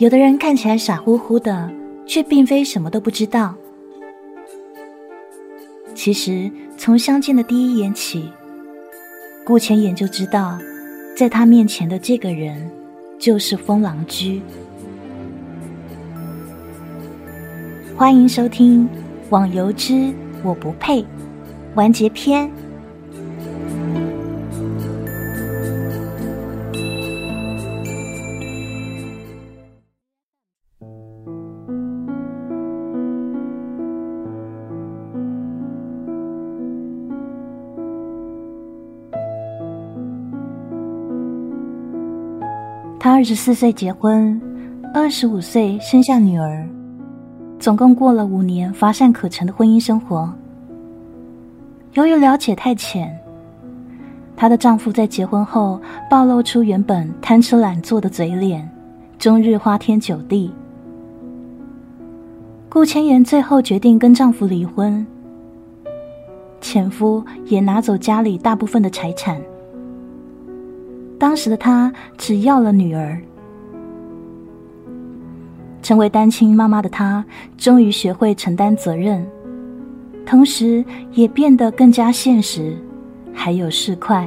有的人看起来傻乎乎的，却并非什么都不知道。其实从相见的第一眼起，顾前言就知道，在他面前的这个人就是风狼居。欢迎收听《网游之我不配》完结篇。他二十四岁结婚，二十五岁生下女儿，总共过了五年乏善可陈的婚姻生活。由于了解太浅，她的丈夫在结婚后暴露出原本贪吃懒做的嘴脸，终日花天酒地。顾千言最后决定跟丈夫离婚，前夫也拿走家里大部分的财产。当时的他只要了女儿，成为单亲妈妈的她，终于学会承担责任，同时也变得更加现实，还有市侩。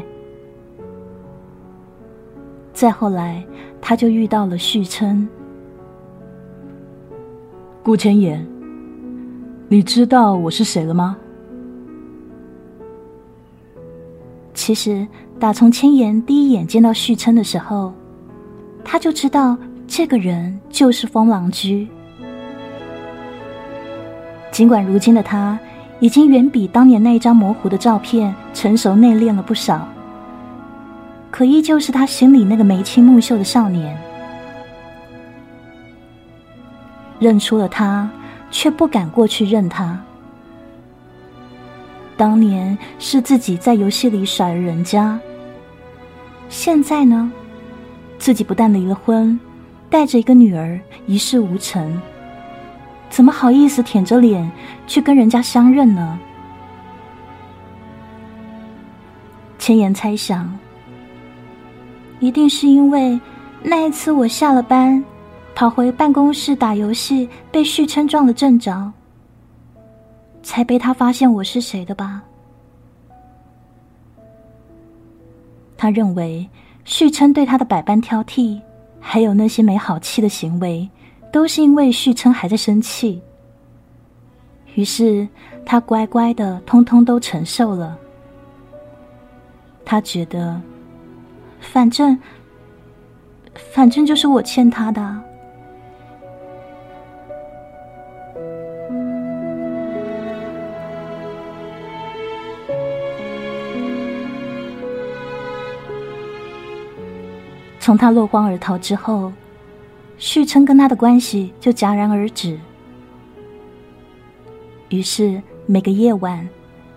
再后来，他就遇到了旭琛。顾千言，你知道我是谁了吗？其实。打从千言第一眼见到旭琛的时候，他就知道这个人就是风狼居。尽管如今的他已经远比当年那一张模糊的照片成熟内敛了不少，可依旧是他心里那个眉清目秀的少年。认出了他，却不敢过去认他。当年是自己在游戏里甩了人家，现在呢，自己不但离了婚，带着一个女儿一事无成，怎么好意思舔着脸去跟人家相认呢？千言猜想，一定是因为那一次我下了班，跑回办公室打游戏，被旭琛撞了正着。才被他发现我是谁的吧？他认为旭琛对他的百般挑剔，还有那些没好气的行为，都是因为旭琛还在生气。于是他乖乖的，通通都承受了。他觉得，反正，反正就是我欠他的。从他落荒而逃之后，旭琛跟他的关系就戛然而止。于是每个夜晚，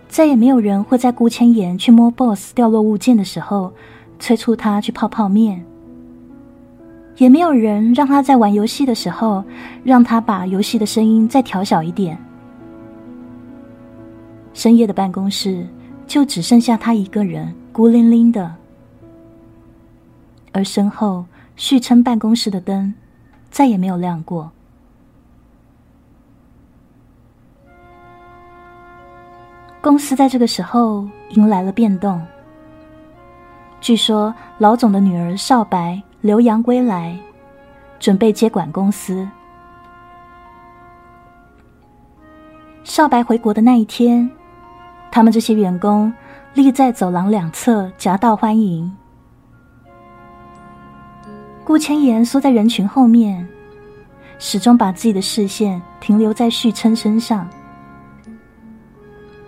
再也没有人会在顾千言去摸 BOSS 掉落物件的时候，催促他去泡泡面；也没有人让他在玩游戏的时候，让他把游戏的声音再调小一点。深夜的办公室就只剩下他一个人，孤零零的。而身后，旭琛办公室的灯再也没有亮过。公司在这个时候迎来了变动。据说老总的女儿少白留洋归来，准备接管公司。少白回国的那一天，他们这些员工立在走廊两侧夹道欢迎。顾千言缩在人群后面，始终把自己的视线停留在旭琛身上。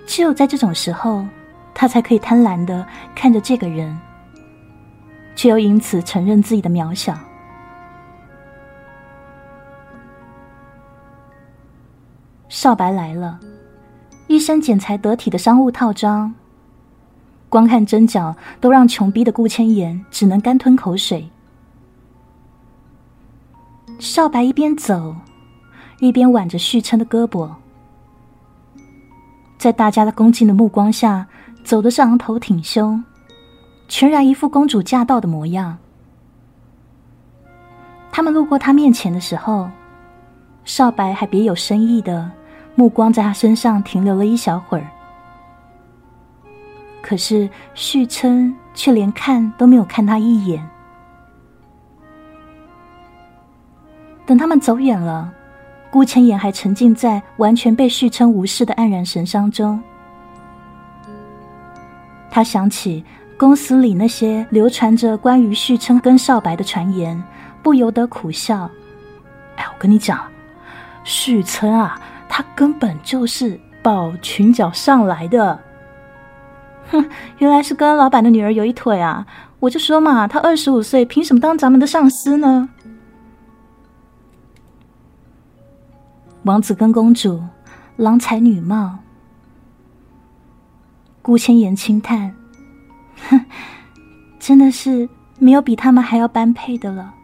只有在这种时候，他才可以贪婪的看着这个人，却又因此承认自己的渺小。少白来了，一身剪裁得体的商务套装，光看针脚都让穷逼的顾千言只能干吞口水。少白一边走，一边挽着旭琛的胳膊，在大家的恭敬的目光下，走的是昂头挺胸，全然一副公主驾到的模样。他们路过他面前的时候，少白还别有深意的目光在他身上停留了一小会儿。可是旭琛却连看都没有看他一眼。等他们走远了，顾千言还沉浸在完全被旭琛无视的黯然神伤中。他想起公司里那些流传着关于旭琛跟少白的传言，不由得苦笑。哎，我跟你讲，旭琛啊，他根本就是抱裙角上来的。哼，原来是跟老板的女儿有一腿啊！我就说嘛，他二十五岁，凭什么当咱们的上司呢？王子跟公主，郎才女貌。顾千言轻叹：“哼，真的是没有比他们还要般配的了。”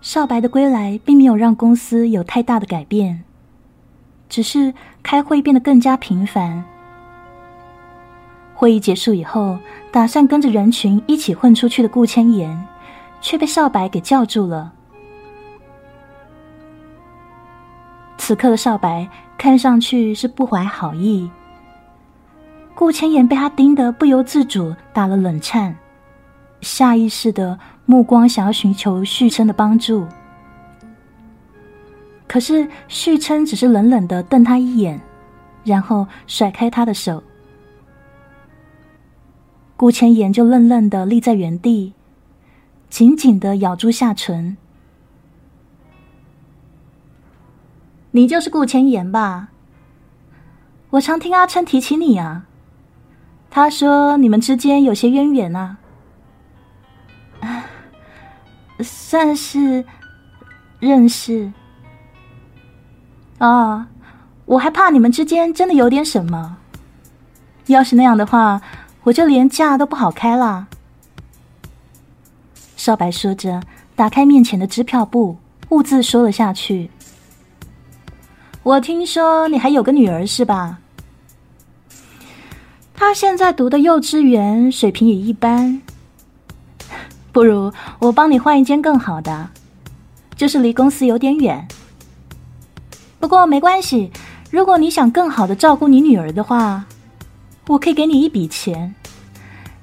少白的归来，并没有让公司有太大的改变。只是开会变得更加频繁。会议结束以后，打算跟着人群一起混出去的顾千言，却被少白给叫住了。此刻的少白看上去是不怀好意，顾千言被他盯得不由自主打了冷颤，下意识的目光想要寻求旭琛的帮助。可是旭琛只是冷冷的瞪他一眼，然后甩开他的手。顾千言就愣愣的立在原地，紧紧的咬住下唇。你就是顾千言吧？我常听阿琛提起你啊，他说你们之间有些渊源啊，算是认识。啊，我还怕你们之间真的有点什么。要是那样的话，我就连架都不好开了。少白说着，打开面前的支票簿，兀自说了下去：“我听说你还有个女儿是吧？她现在读的幼稚园，水平也一般。不如我帮你换一间更好的，就是离公司有点远。”不过没关系，如果你想更好的照顾你女儿的话，我可以给你一笔钱，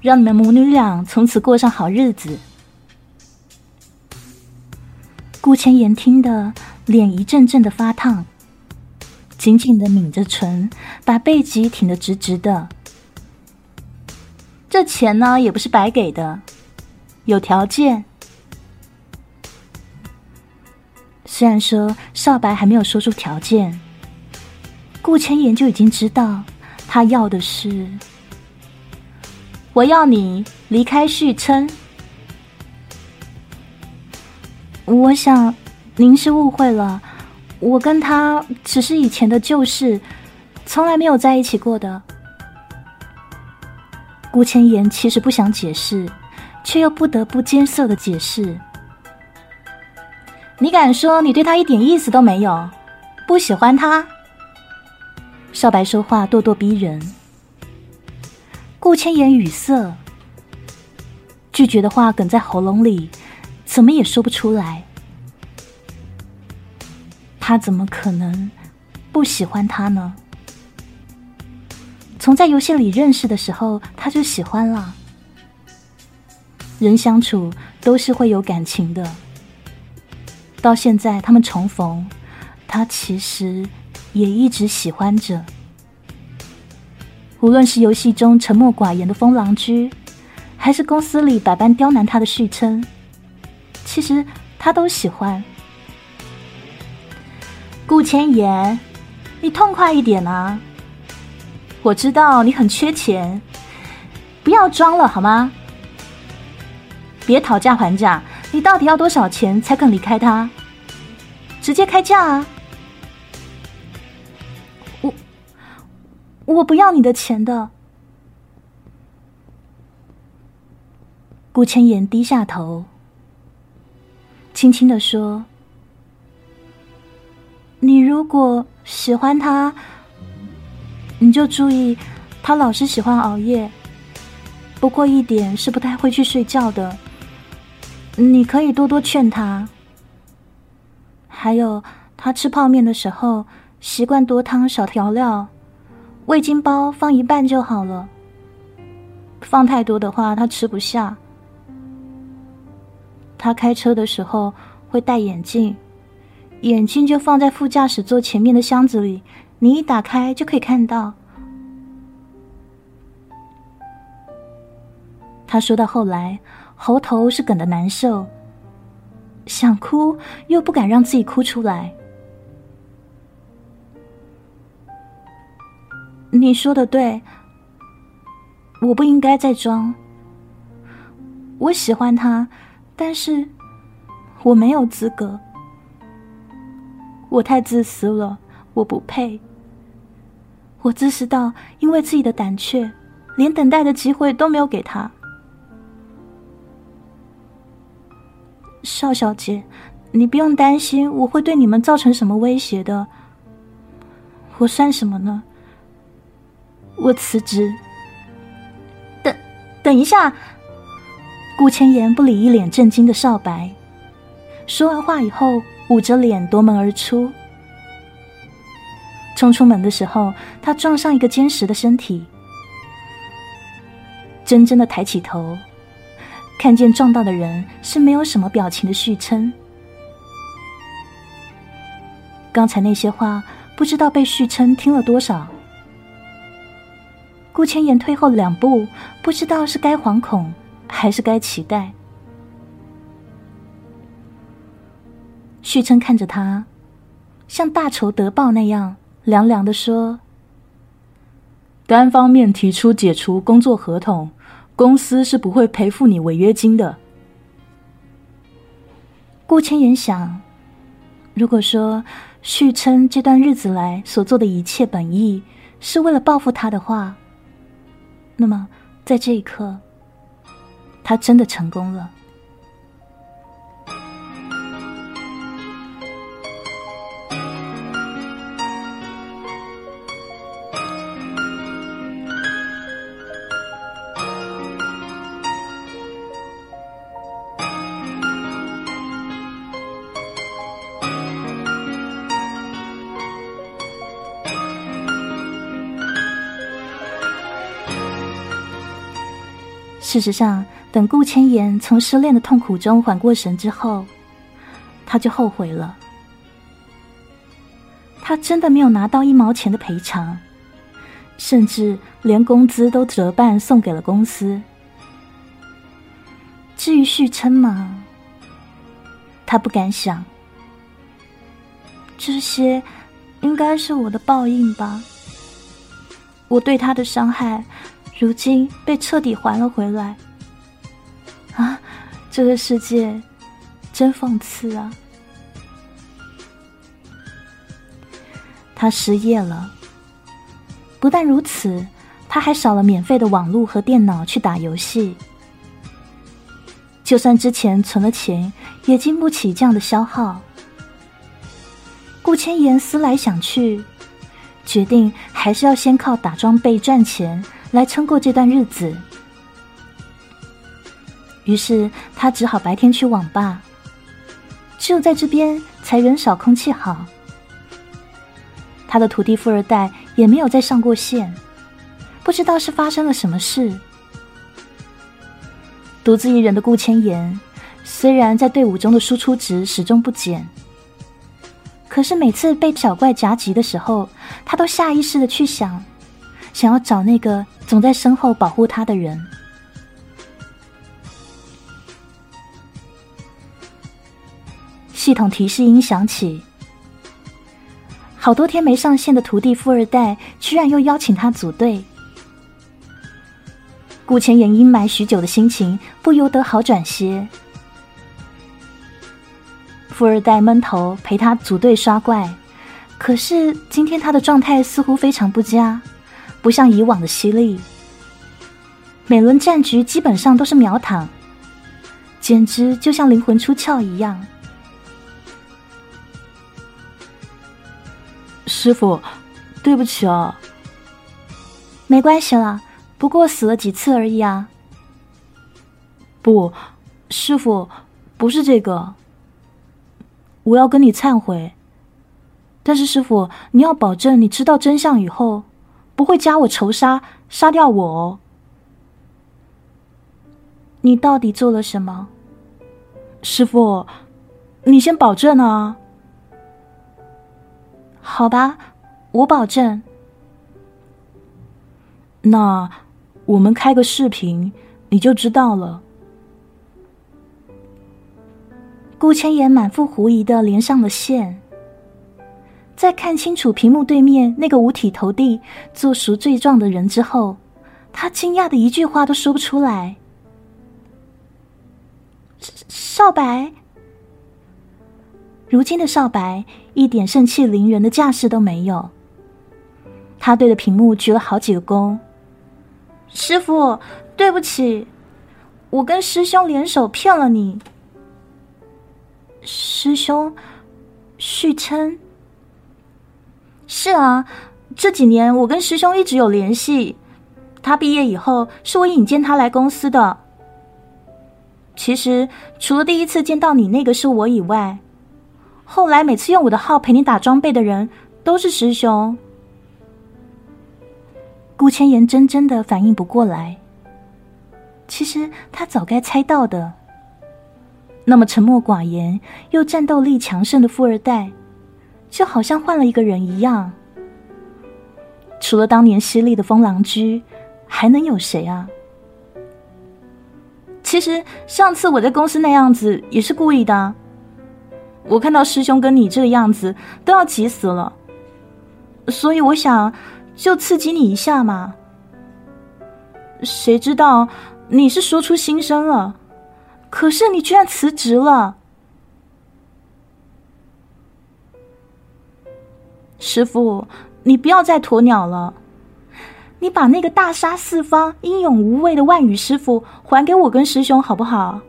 让你们母女俩从此过上好日子。顾千言听得脸一阵阵的发烫，紧紧的抿着唇，把背脊挺得直直的。这钱呢，也不是白给的，有条件。虽然说少白还没有说出条件，顾千言就已经知道他要的是：我要你离开旭琛。我想您是误会了，我跟他只是以前的旧事，从来没有在一起过的。顾千言其实不想解释，却又不得不艰涩的解释。你敢说你对他一点意思都没有，不喜欢他？少白说话咄咄逼人，顾千言语塞，拒绝的话哽在喉咙里，怎么也说不出来。他怎么可能不喜欢他呢？从在游戏里认识的时候，他就喜欢了。人相处都是会有感情的。到现在，他们重逢，他其实也一直喜欢着。无论是游戏中沉默寡言的风狼居，还是公司里百般刁难他的旭琛，其实他都喜欢。顾千言，你痛快一点啊！我知道你很缺钱，不要装了好吗？别讨价还价。你到底要多少钱才肯离开他？直接开价啊！我我不要你的钱的。顾千言低下头，轻轻的说：“如果喜欢他，你就注意，他老是喜欢熬夜。不过一点是不太会去睡觉的。”你可以多多劝他。还有，他吃泡面的时候习惯多汤少调料，味精包放一半就好了。放太多的话，他吃不下。他开车的时候会戴眼镜，眼镜就放在副驾驶座前面的箱子里，你一打开就可以看到。他说到后来，喉头是梗的难受，想哭又不敢让自己哭出来。你说的对，我不应该再装。我喜欢他。但是，我没有资格。我太自私了，我不配。我自私到因为自己的胆怯，连等待的机会都没有给他。邵小姐，你不用担心我会对你们造成什么威胁的。我算什么呢？我辞职。等，等一下。顾千言不理一脸震惊的少白，说完话以后，捂着脸夺门而出。冲出门的时候，他撞上一个坚实的身体，真真的抬起头，看见撞到的人是没有什么表情的旭琛。刚才那些话，不知道被旭琛听了多少。顾千言退后两步，不知道是该惶恐。还是该期待。旭琛看着他，像大仇得报那样凉凉的说：“单方面提出解除工作合同，公司是不会赔付你违约金的。”顾千言想，如果说旭琛这段日子来所做的一切本意是为了报复他的话，那么在这一刻。他真的成功了。事实上。等顾千言从失恋的痛苦中缓过神之后，他就后悔了。他真的没有拿到一毛钱的赔偿，甚至连工资都折半送给了公司。至于续琛嘛，他不敢想。这些应该是我的报应吧？我对他的伤害，如今被彻底还了回来。啊，这个世界真讽刺啊！他失业了，不但如此，他还少了免费的网络和电脑去打游戏。就算之前存了钱，也经不起这样的消耗。顾千言思来想去，决定还是要先靠打装备赚钱来撑过这段日子。于是他只好白天去网吧，只有在这边才人少空气好。他的徒弟富二代也没有再上过线，不知道是发生了什么事。独自一人的顾千言，虽然在队伍中的输出值始终不减，可是每次被小怪夹击的时候，他都下意识的去想，想要找那个总在身后保护他的人。系统提示音响起，好多天没上线的徒弟富二代居然又邀请他组队。顾千言阴霾许久的心情不由得好转些。富二代闷头陪他组队刷怪，可是今天他的状态似乎非常不佳，不像以往的犀利。每轮战局基本上都是秒躺，简直就像灵魂出窍一样。师傅，对不起啊。没关系啦，不过死了几次而已啊。不，师傅，不是这个。我要跟你忏悔。但是师傅，你要保证你知道真相以后，不会加我仇杀，杀掉我哦。你到底做了什么？师傅，你先保证啊。好吧，我保证。那我们开个视频，你就知道了。顾千言满腹狐疑的连上了线，在看清楚屏幕对面那个五体投地、做赎罪状的人之后，他惊讶的一句话都说不出来。少白，如今的少白一点盛气凌人的架势都没有，他对着屏幕鞠了好几个躬。师傅，对不起，我跟师兄联手骗了你。师兄，续琛。是啊，这几年我跟师兄一直有联系。他毕业以后，是我引荐他来公司的。其实，除了第一次见到你那个是我以外，后来每次用我的号陪你打装备的人都是师兄。顾千言真真的反应不过来。其实他早该猜到的。那么沉默寡言又战斗力强盛的富二代，就好像换了一个人一样。除了当年犀利的风狼居，还能有谁啊？其实上次我在公司那样子也是故意的。我看到师兄跟你这个样子，都要急死了。所以我想就刺激你一下嘛。谁知道你是说出心声了。可是你居然辞职了，师傅，你不要再鸵鸟了，你把那个大杀四方、英勇无畏的万羽师傅还给我跟师兄好不好？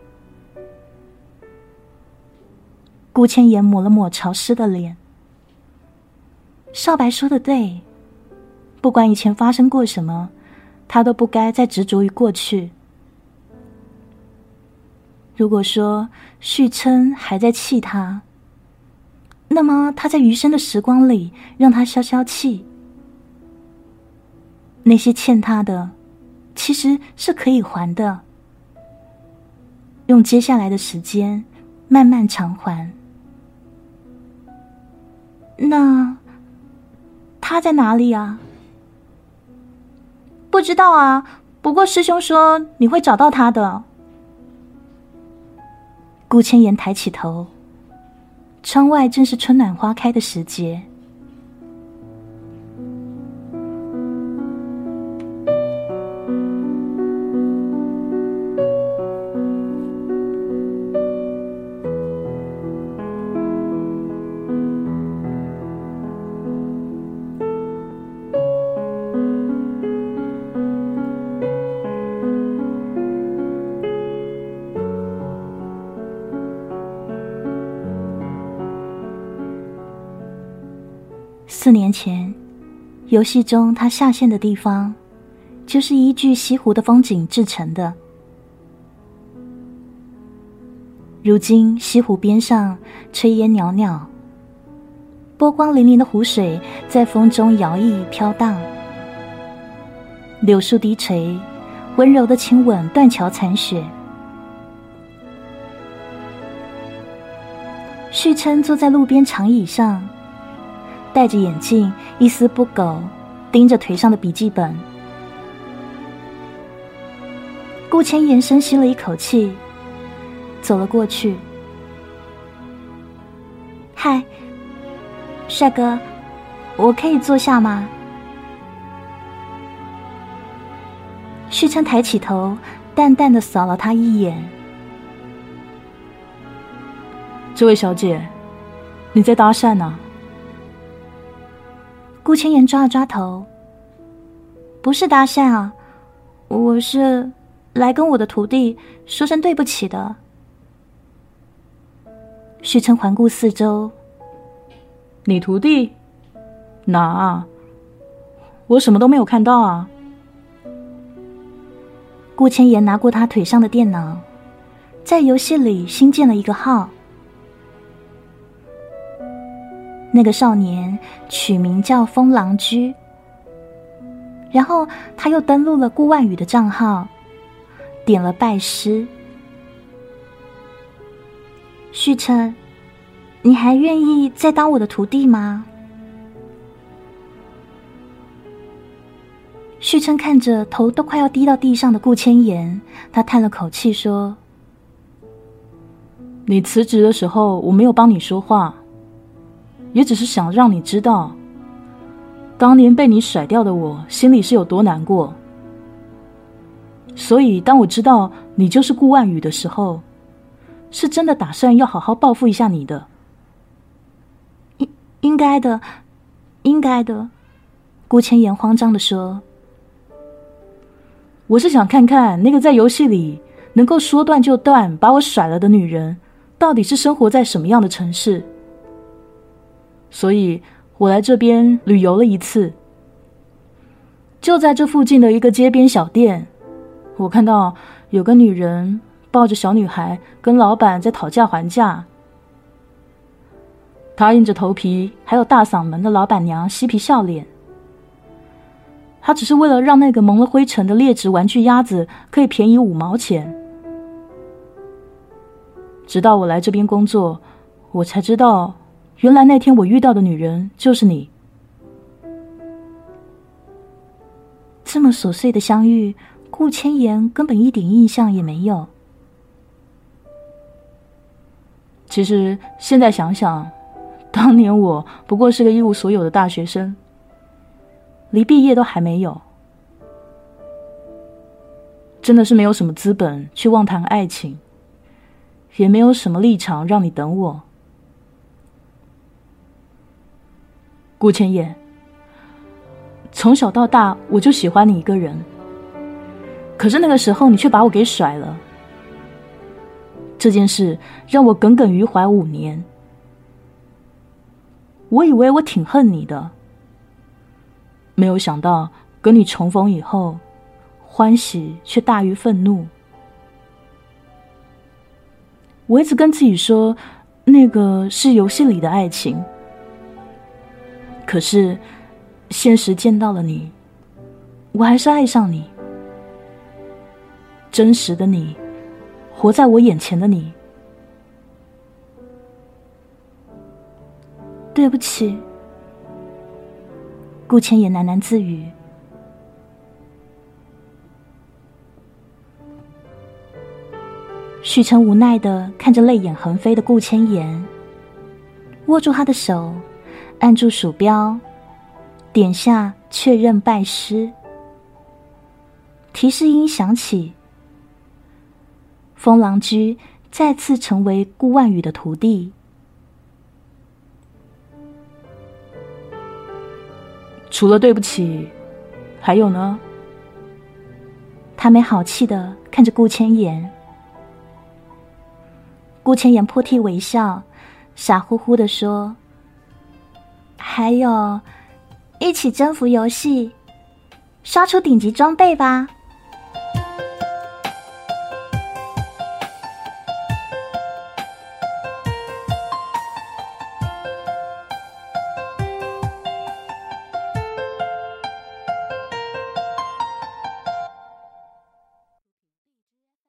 顾千言抹了抹潮湿的脸，少白说的对，不管以前发生过什么，他都不该再执着于过去。如果说续琛还在气他，那么他在余生的时光里让他消消气。那些欠他的，其实是可以还的，用接下来的时间慢慢偿还。那他在哪里啊？不知道啊，不过师兄说你会找到他的。顾千言抬起头，窗外正是春暖花开的时节。前，游戏中他下线的地方，就是依据西湖的风景制成的。如今西湖边上炊烟袅袅，波光粼粼的湖水在风中摇曳飘荡，柳树低垂，温柔的亲吻断桥残雪。旭琛坐在路边长椅上。戴着眼镜，一丝不苟，盯着腿上的笔记本。顾千言深吸了一口气，走了过去。嗨，帅哥，我可以坐下吗？旭琛抬起头，淡淡的扫了他一眼。这位小姐，你在搭讪呢？顾千言抓了抓头，不是搭讪啊，我是来跟我的徒弟说声对不起的。许琛环顾四周，你徒弟哪？我什么都没有看到啊。顾千言拿过他腿上的电脑，在游戏里新建了一个号。那个少年取名叫风狼居，然后他又登录了顾万宇的账号，点了拜师。旭琛，你还愿意再当我的徒弟吗？旭琛看着头都快要低到地上的顾千言，他叹了口气说：“你辞职的时候，我没有帮你说话。”也只是想让你知道，当年被你甩掉的我心里是有多难过。所以，当我知道你就是顾万宇的时候，是真的打算要好好报复一下你的。应应该的，应该的。顾千言慌张的说：“我是想看看那个在游戏里能够说断就断把我甩了的女人，到底是生活在什么样的城市。”所以我来这边旅游了一次，就在这附近的一个街边小店，我看到有个女人抱着小女孩跟老板在讨价还价。她硬着头皮，还有大嗓门的老板娘嬉皮笑脸。她只是为了让那个蒙了灰尘的劣质玩具鸭子可以便宜五毛钱。直到我来这边工作，我才知道。原来那天我遇到的女人就是你。这么琐碎的相遇，顾千言根本一点印象也没有。其实现在想想，当年我不过是个一无所有的大学生，离毕业都还没有，真的是没有什么资本去妄谈爱情，也没有什么立场让你等我。顾千言，从小到大我就喜欢你一个人，可是那个时候你却把我给甩了。这件事让我耿耿于怀五年。我以为我挺恨你的，没有想到跟你重逢以后，欢喜却大于愤怒。我一直跟自己说，那个是游戏里的爱情。可是，现实见到了你，我还是爱上你。真实的你，活在我眼前的你。对不起，顾千言喃喃自语。许晨无奈的看着泪眼横飞的顾千言，握住他的手。按住鼠标，点下确认拜师。提示音响起，风狼居再次成为顾万宇的徒弟。除了对不起，还有呢？他没好气的看着顾千言。顾千言破涕为笑，傻乎乎的说。还有，一起征服游戏，刷出顶级装备吧！